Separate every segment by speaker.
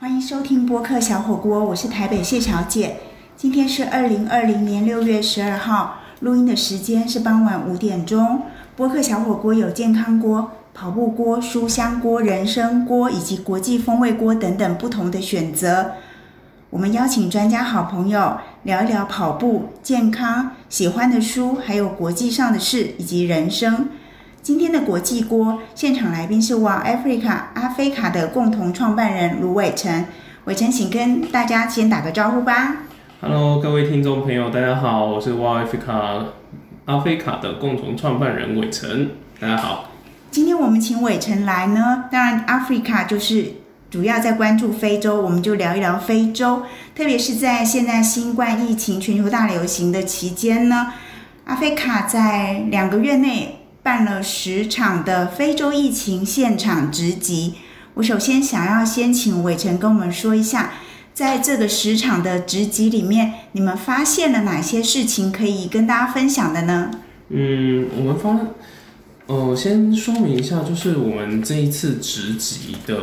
Speaker 1: 欢迎收听播客小火锅，我是台北谢小姐。今天是二零二零年六月十二号，录音的时间是傍晚五点钟。播客小火锅有健康锅、跑步锅、书香锅、人参锅以及国际风味锅等等不同的选择。我们邀请专家好朋友聊一聊跑步、健康、喜欢的书，还有国际上的事以及人生。今天的国际锅现场来宾是 Wow Africa 阿菲卡的共同创办人卢伟成。伟成，请跟大家先打个招呼吧。
Speaker 2: Hello，各位听众朋友，大家好，我是 Wow Africa 阿菲卡的共同创办人伟成，大家好。
Speaker 1: 今天我们请伟成来呢，当然 Africa 就是主要在关注非洲，我们就聊一聊非洲，特别是在现在新冠疫情全球大流行的期间呢，阿菲卡在两个月内办了十场的非洲疫情现场直击。我首先想要先请伟成跟我们说一下，在这个十场的直击里面，你们发现了哪些事情可以跟大家分享的呢？
Speaker 2: 嗯，我们方，呃，先说明一下，就是我们这一次直击的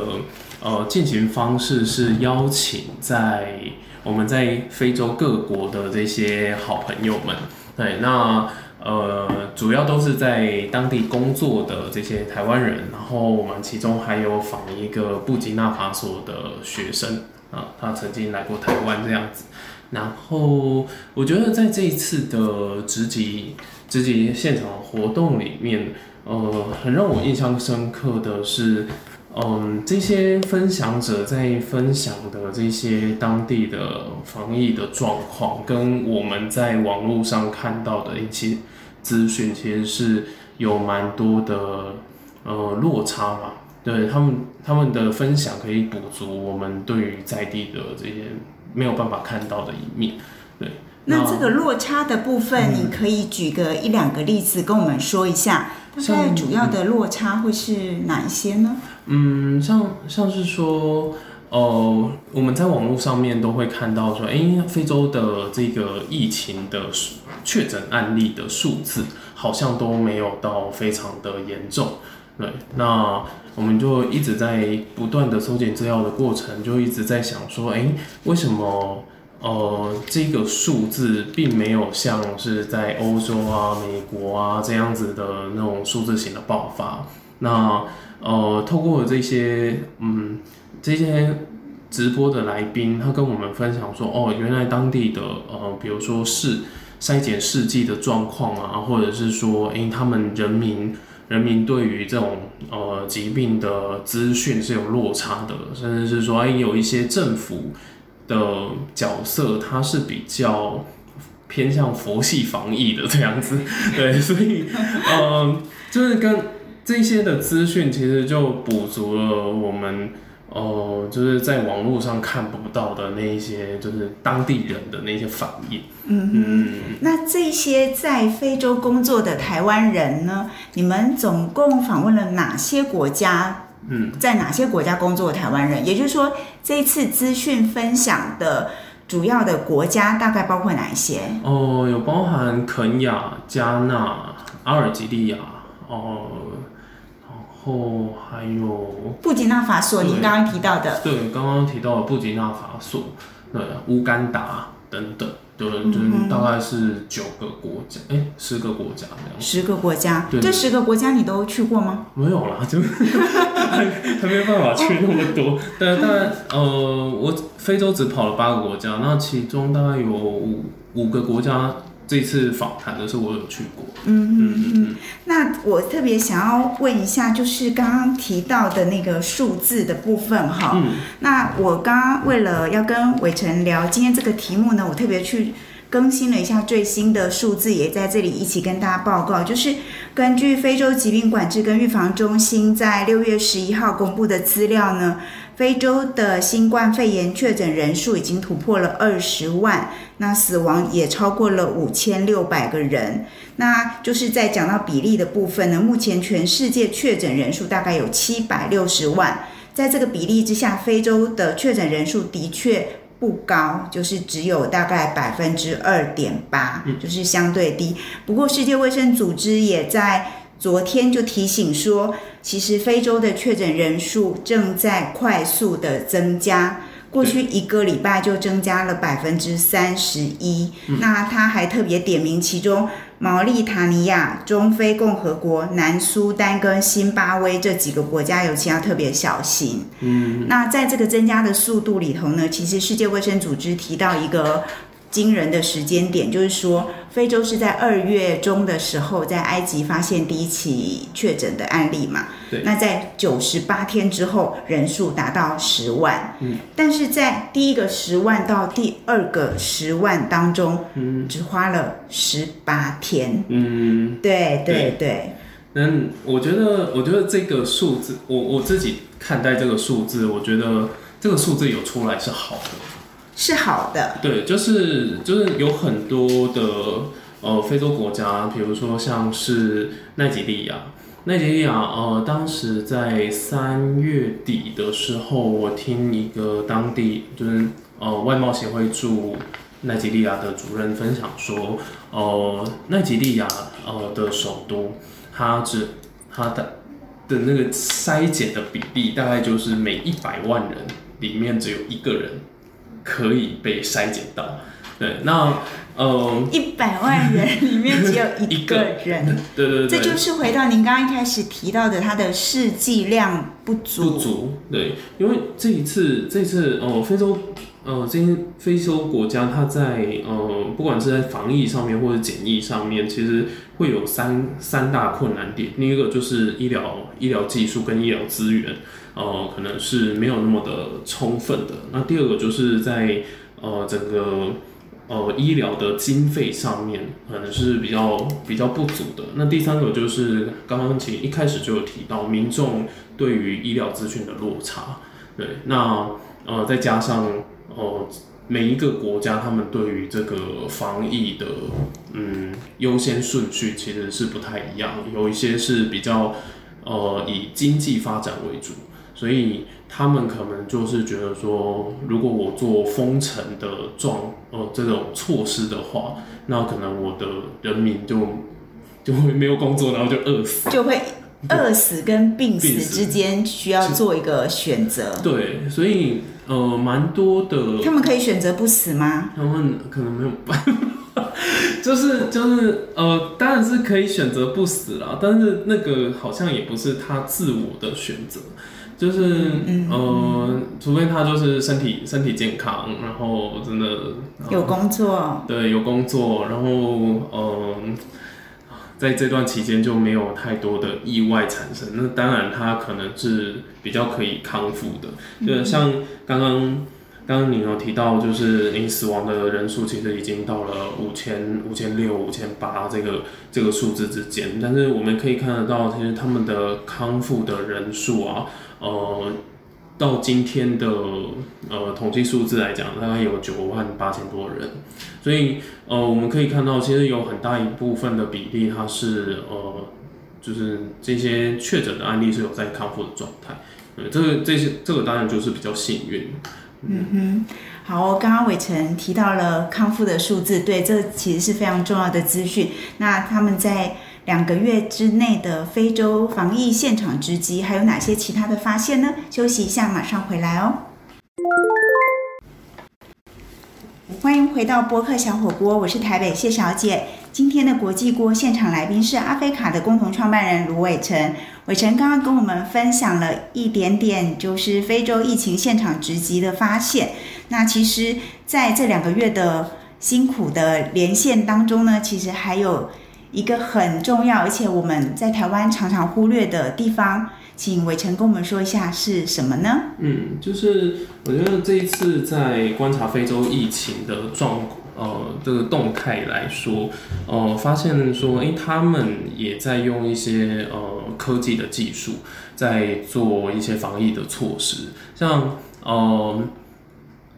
Speaker 2: 呃进行方式是邀请在我们在非洲各国的这些好朋友们，对，那呃主要都是在当地工作的这些台湾人，然后我们其中还有访一个布吉纳法索的学生啊，他曾经来过台湾这样子。然后我觉得在这一次的直击直击现场活动里面，呃，很让我印象深刻的是，嗯，这些分享者在分享的这些当地的防疫的状况，跟我们在网络上看到的一些资讯，其实是有蛮多的呃落差嘛。对他们他们的分享可以补足我们对于在地的这些没有办法看到的一面。对，
Speaker 1: 那这个落差的部分，
Speaker 2: 嗯
Speaker 1: 你可以举个一两个例子跟我们说一下，大概
Speaker 2: 像
Speaker 1: 主要的落差会是哪一些呢？
Speaker 2: 嗯，嗯像像是说，呃，我们在网络上面都会看到说，诶，非洲的这个疫情的确诊案例的数字好像都没有到非常的严重。对，那我们就一直在不断的搜集资料的过程，就一直在想说，诶，为什么？呃，这个数字并没有像是在欧洲啊、美国啊这样子的那种数字型的爆发。那呃，透过这些嗯这些直播的来宾，他跟我们分享说，哦，原来当地的呃，比如说是筛检试剂的状况啊，或者是说，诶，他们人民人民对于这种呃疾病的资讯是有落差的，甚至是说，哎，有一些政府的角色，它是比较偏向佛系防疫的这样子，对，所以，嗯，就是跟这些的资讯，其实就补足了我们，呃，就是在网络上看不到的那一些，就是当地人的那些反应。
Speaker 1: 嗯
Speaker 2: 嗯，
Speaker 1: 那这些在非洲工作的台湾人呢？你们总共访问了哪些国家？
Speaker 2: 嗯，
Speaker 1: 在哪些国家工作的台湾人？也就是说，这次资讯分享的主要的国家大概包括哪一些？
Speaker 2: 哦，有包含肯亚、加纳、阿尔及利亚，哦、然后还有
Speaker 1: 布吉纳法索，
Speaker 2: 对
Speaker 1: 您刚刚提到的，
Speaker 2: 对，刚刚提到的布吉纳法索，对，乌干达等等，对，就大概是九个国家，哎、十个国家这样。
Speaker 1: 十个国家，
Speaker 2: 对
Speaker 1: 这十个国家你都去过吗？
Speaker 2: 没有啦，就还 还没有办法去那么多。但但呃，我非洲只跑了八个国家，那其中大概有五五个国家，这次访谈的时候我有去过。
Speaker 1: 嗯
Speaker 2: 嗯嗯嗯，
Speaker 1: 那我特别想要问一下，就是刚刚提到的那个数字的部分哈。
Speaker 2: 嗯
Speaker 1: 那我刚刚为了要跟伟成聊今天这个题目呢，我特别去更新了一下最新的数字，也在这里一起跟大家报告。就是根据非洲疾病管制跟预防中心在六月十一号公布的资料呢，非洲的新冠肺炎确诊人数已经突破了二十万，那死亡也超过了五千六百个人。那就是在讲到比例的部分呢，目前全世界确诊人数大概有七百六十万，在这个比例之下，非洲的确诊人数的确不高，就是只有大概百分之二点八，就是相对低。不过世界卫生组织也在昨天就提醒说，其实非洲的确诊人数正在快速的增加。过去一个礼拜就增加了百分之三十一，那他还特别点名其中毛利塔尼亚、中非共和国、南苏丹跟新巴威这几个国家，尤其要特别小心。嗯，那在这个增加的速度里头呢，其实世界卫生组织提到一个。惊人的时间点，就是说，非洲是在二月中的时候，在埃及发现第一起确诊的案例嘛？
Speaker 2: 对。
Speaker 1: 那在九十八天之后，人数达到十万。嗯。但是在第一个十万到第二个十万当中，嗯，只花了十八天。嗯。对对对。
Speaker 2: 那我觉得，我觉得这个数字，我我自己看待这个数字，我觉得这个数字有出来是好的。
Speaker 1: 是好的，
Speaker 2: 对，就是就是有很多的呃非洲国家，比如说像是奈及利亚，奈及利亚呃当时在三月底的时候，我听一个当地就是呃外贸协会驻奈及利亚的主任分享说，呃奈及利亚呃的首都，它只它的的那个筛检的比例大概就是每一百万人里面只有一个人。可以被筛检到，对，那呃，
Speaker 1: 一百万人里面只有一个 人，
Speaker 2: 对对
Speaker 1: 对，这就是回到您刚刚一开始提到的，它的试剂量不足，
Speaker 2: 不足，对，因为这一次，这次哦，非洲，呃，这些非洲国家，它在呃，不管是在防疫上面或者检疫上面，其实会有三三大困难点，第一个就是医疗医疗技术跟医疗资源。呃，可能是没有那么的充分的。那第二个就是在呃整个呃医疗的经费上面，可能是比较比较不足的。那第三个就是刚刚其实一开始就有提到，民众对于医疗资讯的落差。对，那呃再加上呃每一个国家他们对于这个防疫的嗯优先顺序其实是不太一样，有一些是比较呃以经济发展为主。所以他们可能就是觉得说，如果我做封城的状呃这种措施的话，那可能我的人民就 就会没有工作，然后就饿死，
Speaker 1: 就会饿死跟病死之间需要做一个选择。
Speaker 2: 对，所以呃蛮多的，
Speaker 1: 他们可以选择不死吗？
Speaker 2: 他们可能没有办法，就是就是呃当然是可以选择不死啦，但是那个好像也不是他自我的选择。就是，呃，除非他就是身体身体健康，然后真的
Speaker 1: 有工作，
Speaker 2: 对，有工作，然后，嗯，在这段期间就没有太多的意外产生，那当然他可能是比较可以康复的。就像刚刚刚刚你有提到，就是你死亡的人数其实已经到了五千五千六五千八这个这个数字之间，但是我们可以看得到，其实他们的康复的人数啊。呃，到今天的呃统计数字来讲，大概有九万八千多人，所以呃我们可以看到，其实有很大一部分的比例，它是呃就是这些确诊的案例是有在康复的状态，呃，这个这些这个当然就是比较幸运。
Speaker 1: 嗯哼，好，刚刚伟成提到了康复的数字，对，这其实是非常重要的资讯。那他们在。两个月之内的非洲防疫现场直击，还有哪些其他的发现呢？休息一下，马上回来哦。欢迎回到播客小火锅，我是台北谢小姐。今天的国际锅现场来宾是阿菲卡的共同创办人卢伟成。伟成刚刚跟我们分享了一点点，就是非洲疫情现场直击的发现。那其实在这两个月的辛苦的连线当中呢，其实还有。一个很重要，而且我们在台湾常常忽略的地方，请伟成跟我们说一下是什么呢？
Speaker 2: 嗯，就是我觉得这一次在观察非洲疫情的状呃这个动态来说，呃，发现说，哎，他们也在用一些呃科技的技术在做一些防疫的措施，像呃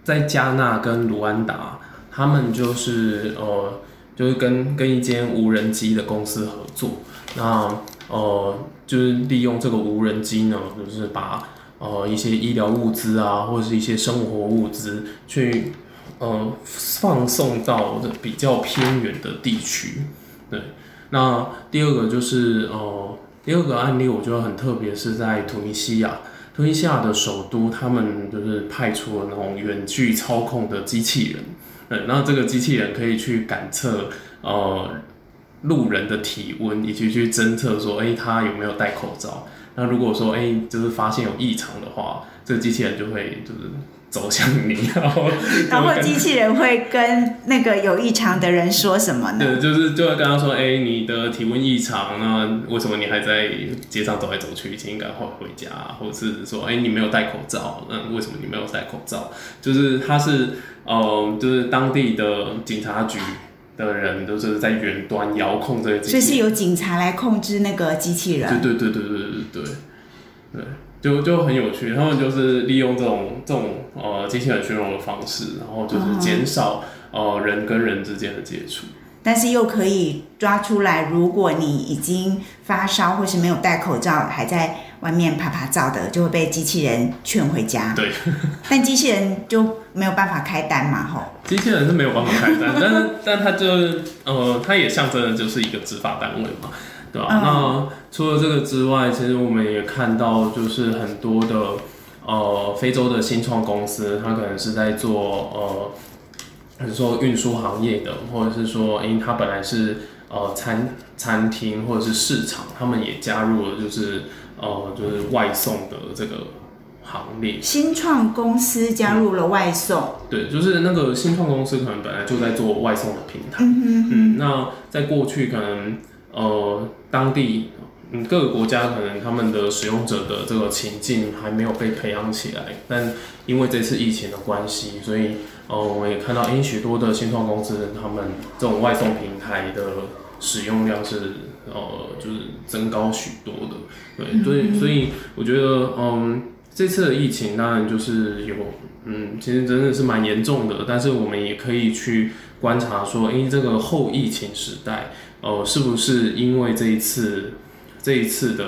Speaker 2: 在加纳跟卢安达，他们就是呃。就是跟跟一间无人机的公司合作，那呃就是利用这个无人机呢，就是把呃一些医疗物资啊，或者是一些生活物资去呃放送到的比较偏远的地区。对，那第二个就是呃第二个案例我觉得很特别，是在突尼西亚。突尼西亚的首都，他们就是派出了那种远距操控的机器人。对，那这个机器人可以去感测呃路人的体温，以及去侦测说，哎，他有没有戴口罩。那如果说，哎，就是发现有异常的话，这个机器人就会就是走向你，然后
Speaker 1: 然后机器人会跟那个有异常的人说什么呢？
Speaker 2: 对，就是就会跟他说，哎，你的体温异常，那为什么你还在街上走来走去？请赶快回家，或者是说，哎，你没有戴口罩，那为什么你没有戴口罩？就是他是，呃，就是当地的警察局的人都是在远端遥控这个机器
Speaker 1: 所以
Speaker 2: 人，
Speaker 1: 是由警察来控制那个机器人。
Speaker 2: 对对对对对对对对，就就很有趣。他们就是利用这种这种呃机器人群融的方式，然后就是减少、呃人跟人之间的接触。
Speaker 1: 但是又可以抓出来，如果你已经发烧或是没有戴口罩，还在外面拍拍照的，就会被机器人劝回家。
Speaker 2: 对，
Speaker 1: 但机器人就没有办法开单嘛，吼。
Speaker 2: 机器人是没有办法开单，但是但它就是呃，它也象征的就是一个执法单位嘛，对吧、
Speaker 1: 嗯
Speaker 2: 那除了这个之外，其实我们也看到就是很多的呃非洲的新创公司，它可能是在做呃，比如说运输行业的，或者是说，因为它本来是呃餐餐厅或者是市场，他们也加入了就是呃就是外送的这个行列。
Speaker 1: 新创公司加入了外送，
Speaker 2: 对，就是那个新创公司可能本来就在做外送的平台。
Speaker 1: 嗯哼
Speaker 2: 嗯，那在过去可能呃当地嗯各个国家可能他们的使用者的这个情境还没有被培养起来，但因为这次疫情的关系，所以呃我们也看到，诶许多的新创公司他们这种外送平台的使用量是呃就是增高许多的，对，所以所以我觉得嗯。这次的疫情当然就是有，嗯，其实真的是蛮严重的，但是我们也可以去观察说，因为，这个后疫情时代，呃，是不是因为这一次这一次的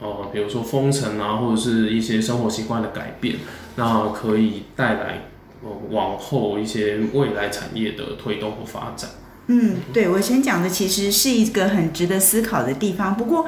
Speaker 2: 呃，比如说封城啊，或者是一些生活习惯的改变，那可以带来呃往后一些未来产业的推动和发展。
Speaker 1: 嗯，对我先讲的其实是一个很值得思考的地方，不过。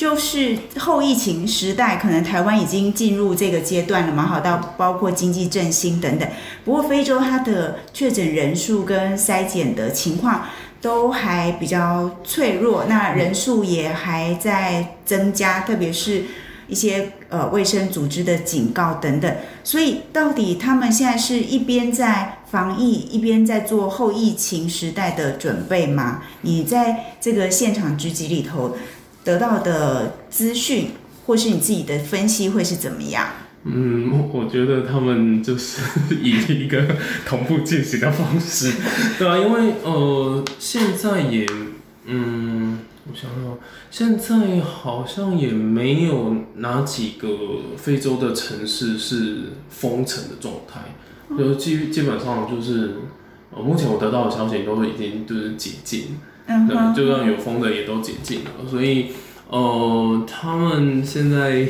Speaker 1: 就是后疫情时代，可能台湾已经进入这个阶段了嘛，好到包括经济振兴等等。不过非洲它的确诊人数跟筛检的情况都还比较脆弱，那人数也还在增加，特别是一些呃卫生组织的警告等等。所以到底他们现在是一边在防疫，一边在做后疫情时代的准备吗？你在这个现场狙击里头。得到的资讯，或是你自己的分析会是怎么样？
Speaker 2: 嗯，我觉得他们就是以一个同步进行的方式，对啊，因为呃，现在也，嗯，我想想，现在好像也没有哪几个非洲的城市是封城的状态，就基基本上就是，呃，目前我得到的消息都已经就是解禁。
Speaker 1: 嗯
Speaker 2: 对，就算有封的也都解禁了，所以呃，他们现在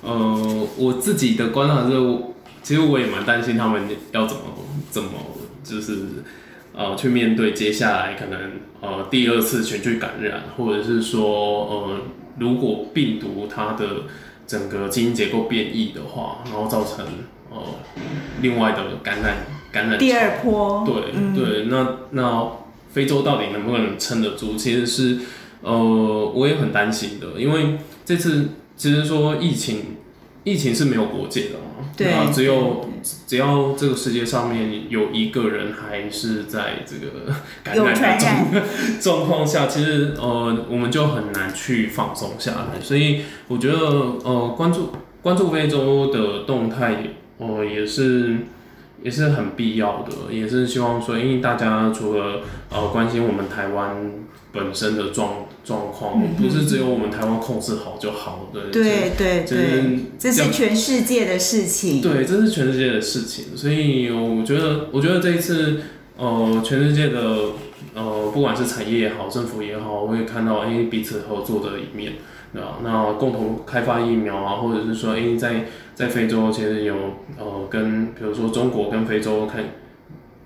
Speaker 2: 呃，我自己的观察是，其实我也蛮担心他们要怎么怎么就是呃去面对接下来可能呃第二次全球感染，或者是说呃如果病毒它的整个基因结构变异的话，然后造成呃另外的感染感染
Speaker 1: 第二波，
Speaker 2: 对、
Speaker 1: 嗯、
Speaker 2: 对，那那。非洲到底能不能撑得住？其实是，呃，我也很担心的，因为这次其实说疫情，疫情是没有国界的嘛，
Speaker 1: 对
Speaker 2: 啊，只有只要这个世界上面有一个人还是在这个 感染的状状况下，其实呃，我们就很难去放松下来。所以我觉得，呃，关注关注非洲的动态，呃，也是。也是很必要的，也是希望说，因为大家除了呃关心我们台湾本身的状状况，
Speaker 1: 嗯、
Speaker 2: 不是只有我们台湾控制好就好的。
Speaker 1: 对对
Speaker 2: 对，
Speaker 1: 这是全世界的事情。
Speaker 2: 对，这是全世界的事情，所以我觉得，我觉得这一次呃，全世界的呃，不管是产业也好，政府也好，我也看到哎彼此合作的一面。对啊，那共同开发疫苗啊，或者是说，哎，在在非洲其实有呃，跟比如说中国跟非洲看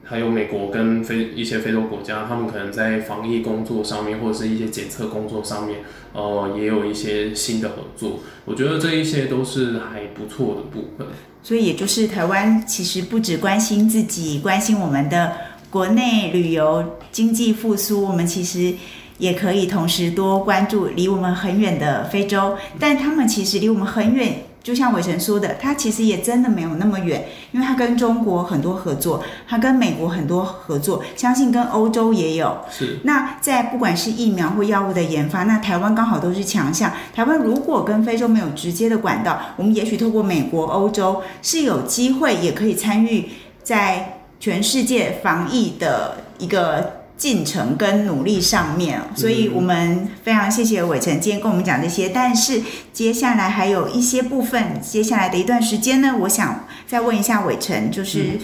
Speaker 2: 还有美国跟非一些非洲国家，他们可能在防疫工作上面，或者是一些检测工作上面，呃，也有一些新的合作。我觉得这一些都是还不错的部分。
Speaker 1: 所以也就是台湾其实不只关心自己，关心我们的国内旅游经济复苏，我们其实也可以同时多关注离我们很远的非洲，但他们其实离我们很远。就像伟成说的，他其实也真的没有那么远，因为他跟中国很多合作，他跟美国很多合作，相信跟欧洲也有。
Speaker 2: 是。
Speaker 1: 那在不管是疫苗或药物的研发，那台湾刚好都是强项。台湾如果跟非洲没有直接的管道，我们也许透过美国、欧洲是有机会，也可以参与在全世界防疫的一个。进程跟努力上面，所以我们非常谢谢伟成今天跟我们讲这些。但是接下来还有一些部分，接下来的一段时间呢，我想再问一下伟成，就是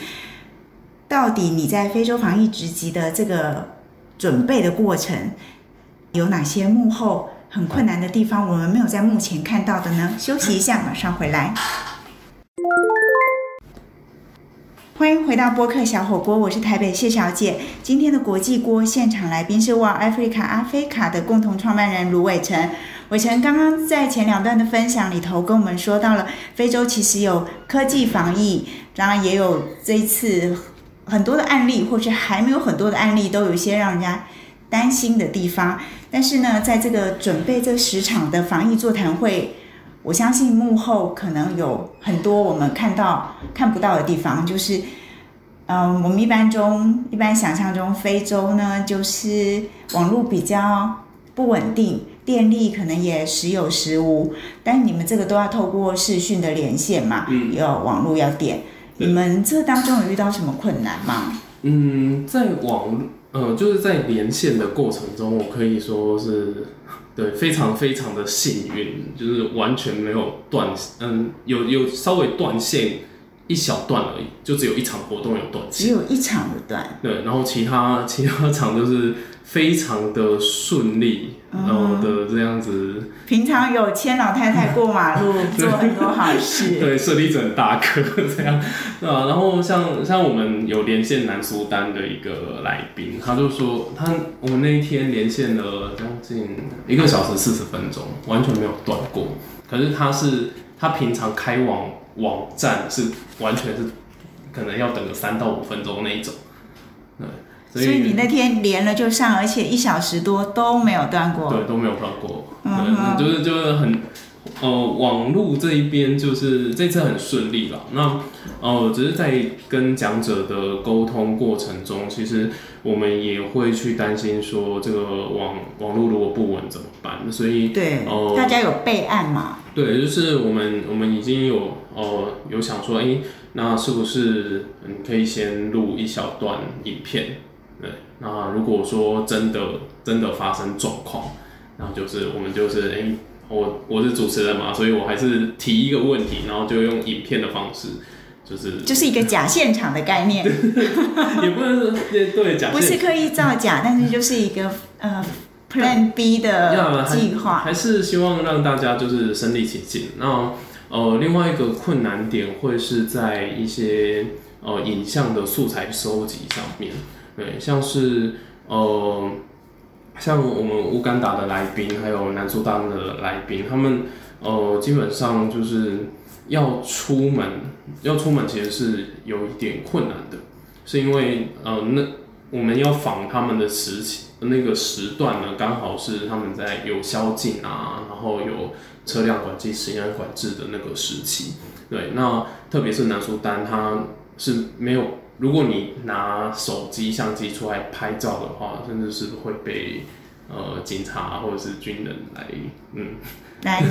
Speaker 1: 到底你在非洲防疫职级的这个准备的过程，有哪些幕后很困难的地方，我们没有在目前看到的呢？休息一下，马上回来。欢迎回到播客小火锅，我是台北谢小姐。今天的国际锅现场来宾是 War Africa 阿菲卡的共同创办人卢伟成。伟成刚刚在前两段的分享里头跟我们说到了，非洲其实有科技防疫，当然也有这一次很多的案例，或是还没有很多的案例，都有一些让人家担心的地方。但是呢，在这个准备这十场的防疫座谈会。我相信幕后可能有很多我们看到看不到的地方，就是，嗯，我们一般中一般想象中非洲呢，就是网络比较不稳定，电力可能也时有时无，但你们这个都要透过视讯的连线嘛，嗯，要网络要电，你们这当中有遇到什么困难吗？
Speaker 2: 嗯，在网呃就是在连线的过程中，我可以说是。对，非常非常的幸运，就是完全没有断，嗯，有有稍微断线一小段而已，就只有一场活动有断
Speaker 1: 线，只有一场的断。
Speaker 2: 对，然后其他其他场就是非常的顺利，然后的这样子。
Speaker 1: 平常有牵老太太过马路，做很多好事。
Speaker 2: 对，设立整大哥 这样，对吧？然后像像我们有连线南苏丹的一个来宾，他就说他我们那一天连线了将近一个小时四十分钟，完全没有断过。可是他是他平常开网网站是完全是可能要等个三到五分钟那一种，对。
Speaker 1: 所以你那天连了就上，而且一小时多都没有断过。
Speaker 2: 对，都没有断过。嗯，就是就是很，呃，网络这一边就是这次很顺利了。那呃，只是在跟讲者的沟通过程中，其实我们也会去担心说，这个网网络如果不稳怎么办？所以
Speaker 1: 对，呃，大家有备案嘛？
Speaker 2: 对，就是我们我们已经有呃有想说，哎，那是不是你可以先录一小段影片？对，那如果说真的真的发生状况，然后就是我们就是哎，我我是主持人嘛，所以我还是提一个问题，然后就用影片的方式，就是
Speaker 1: 就是一个假现场的概念，
Speaker 2: 也不能对对假，
Speaker 1: 不是刻意造假，但是就是一个呃 Plan B 的计划，
Speaker 2: 还是希望让大家就是身临其境。那呃，另外一个困难点会是在一些呃影像的素材收集上面。对，像是呃，像我们乌干达的来宾，还有南苏丹的来宾，他们呃，基本上就是要出门，要出门其实是有一点困难的，是因为呃，那我们要访他们的时期，那个时段呢，刚好是他们在有宵禁啊，然后有车辆管制、时间管制的那个时期。对，那特别是南苏丹，他是没有。如果你拿手机相机出来拍照的话，甚至是会被呃警察或者是军人来嗯
Speaker 1: 来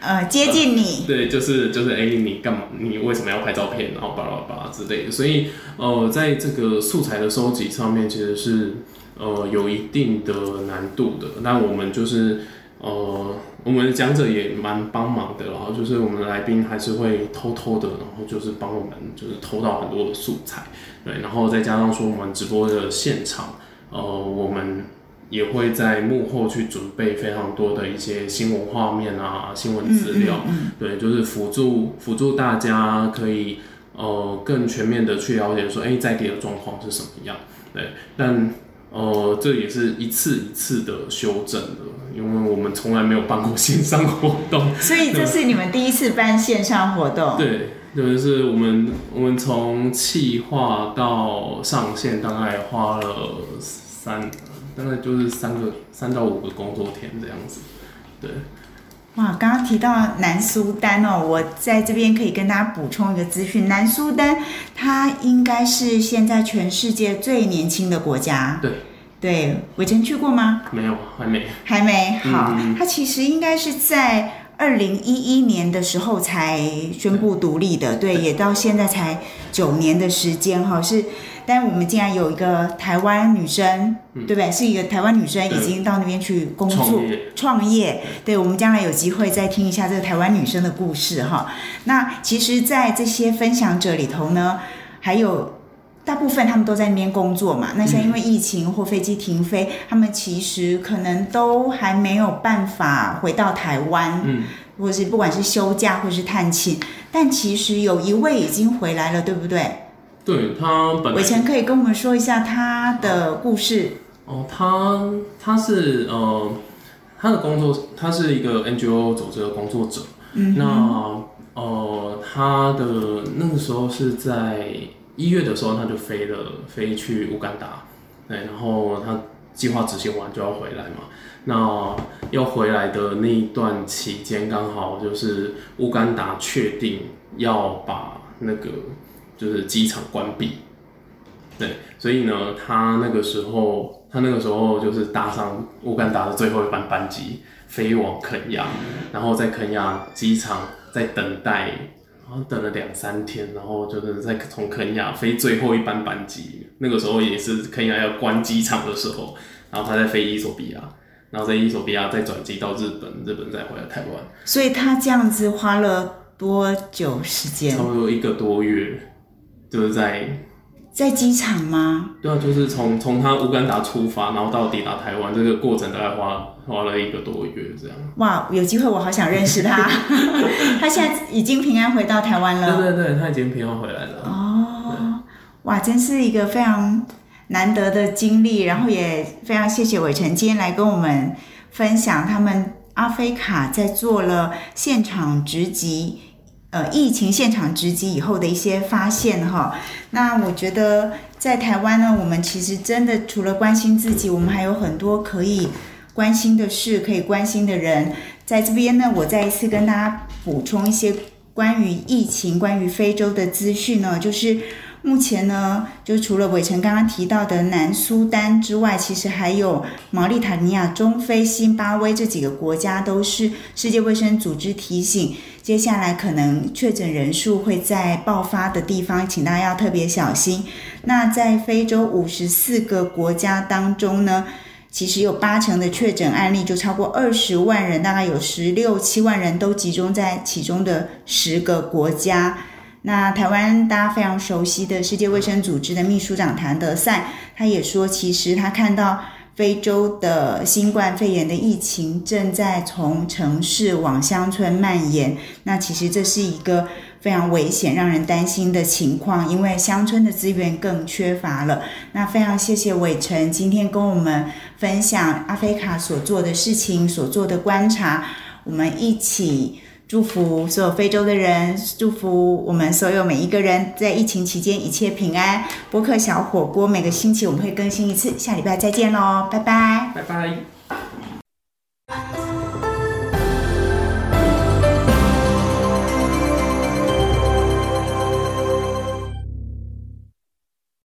Speaker 1: 呃接近你。
Speaker 2: 对，就是就是哎，你干嘛？你为什么要拍照片？然后巴拉巴拉之类的。所以呃，在这个素材的收集上面，其实是呃有一定的难度的。那我们就是呃。我们的讲者也蛮帮忙的，然后就是我们的来宾还是会偷偷的，然后就是帮我们就是偷到很多的素材，对，然后再加上说我们直播的现场，呃，我们也会在幕后去准备非常多的一些新闻画面啊、新闻资料，对，就是辅助辅助大家可以呃更全面的去了解说，哎、在地的状况是什么样。对，但呃这也是一次一次的修正的，因为我们从来没有办过线上活动。
Speaker 1: 所以这是你们第一次办线上活动。
Speaker 2: 对，就是我们我们从企划到上线大概花了三，大概就是三个三到五个工作天这样子。对，
Speaker 1: 哇，刚刚提到南苏丹哦，我在这边可以跟大家补充一个资讯，南苏丹它应该是现在全世界最年轻的国家。
Speaker 2: 对，
Speaker 1: 对，伟成去过吗？
Speaker 2: 没有，还没。
Speaker 1: 还没。好，
Speaker 2: 嗯
Speaker 1: 它其实应该是在二零一一年的时候才宣布独立的，对，也到现在才九年的时间哈，是。但我们竟然有一个台湾女生，对不对？是一个台湾女生已经到那边去工作
Speaker 2: 创业
Speaker 1: 创业。对，我们将来有机会再听一下这个台湾女生的故事哈。那其实，在这些分享者里头呢，还有大部分他们都在那边工作嘛。那像因为疫情或飞机停飞，他们其实可能都还没有办法回到台湾，
Speaker 2: 嗯，
Speaker 1: 或是不管是休假或是探亲。但其实有一位已经回来了，对不对？
Speaker 2: 对他本来
Speaker 1: 伟成可以跟我们说一下他的故事。
Speaker 2: 哦，他他是呃，他的工作，他是一个 NGO 组织的工作者。
Speaker 1: 嗯
Speaker 2: 那呃，他的那个时候是在一月的时候，他就飞了飞去乌干达，对，然后他计划执行完就要回来嘛。那要回来的那一段期间，刚好就是乌干达确定要把那个就是机场关闭，对，所以呢，他那个时候，他那个时候就是搭上乌干达的最后一班班机，飞往肯亚，然后在肯亚机场在等待，然后等了两三天，然后就是在从肯亚飞最后一班班机，那个时候也是肯亚要关机场的时候，然后他在飞伊索比亚，然后在伊索比亚再转机到日本，日本再回来台湾，
Speaker 1: 所以他这样子花了多久时间
Speaker 2: 差？不多一个多月，就是在
Speaker 1: 在机场吗？
Speaker 2: 对啊，就是从从他乌干达出发，然后到抵达台湾这个过程大概花花了一个多月这样。
Speaker 1: 哇，有机会我好想认识他。他现在已经平安回到台湾了。
Speaker 2: 对对对，他已经平安回来了。
Speaker 1: 哦，哇，真是一个非常难得的经历，然后也非常谢谢伟成今天来跟我们分享他们阿菲卡在做了现场直击。呃，疫情现场直击以后的一些发现哈，那我觉得在台湾呢，我们其实真的除了关心自己，我们还有很多可以关心的事，可以关心的人。在这边呢，我再一次跟大家补充一些关于疫情、关于非洲的资讯呢，就是目前呢，就除了伟成刚刚提到的南苏丹之外，其实还有毛利塔尼亚、中非、津巴威这几个国家，都是世界卫生组织提醒，接下来可能确诊人数会在爆发的地方，请大家要特别小心。那在非洲五十四个国家当中呢？其实有八成的确诊案例，就超过二十万人，大概有十六七万人都集中在其中的十个国家。那台湾大家非常熟悉的世界卫生组织的秘书长谭德赛，他也说，其实他看到非洲的新冠肺炎的疫情正在从城市往乡村蔓延。那其实这是一个非常危险、让人担心的情况，因为乡村的资源更缺乏了。那非常谢谢伟成今天跟我们分享阿菲卡所做的事情、所做的观察，我们一起。祝福所有非洲的人，祝福我们所有每一个人在疫情期间一切平安。博客小火锅每个星期我们会更新一次，下礼拜再见喽，拜拜。
Speaker 2: 拜拜。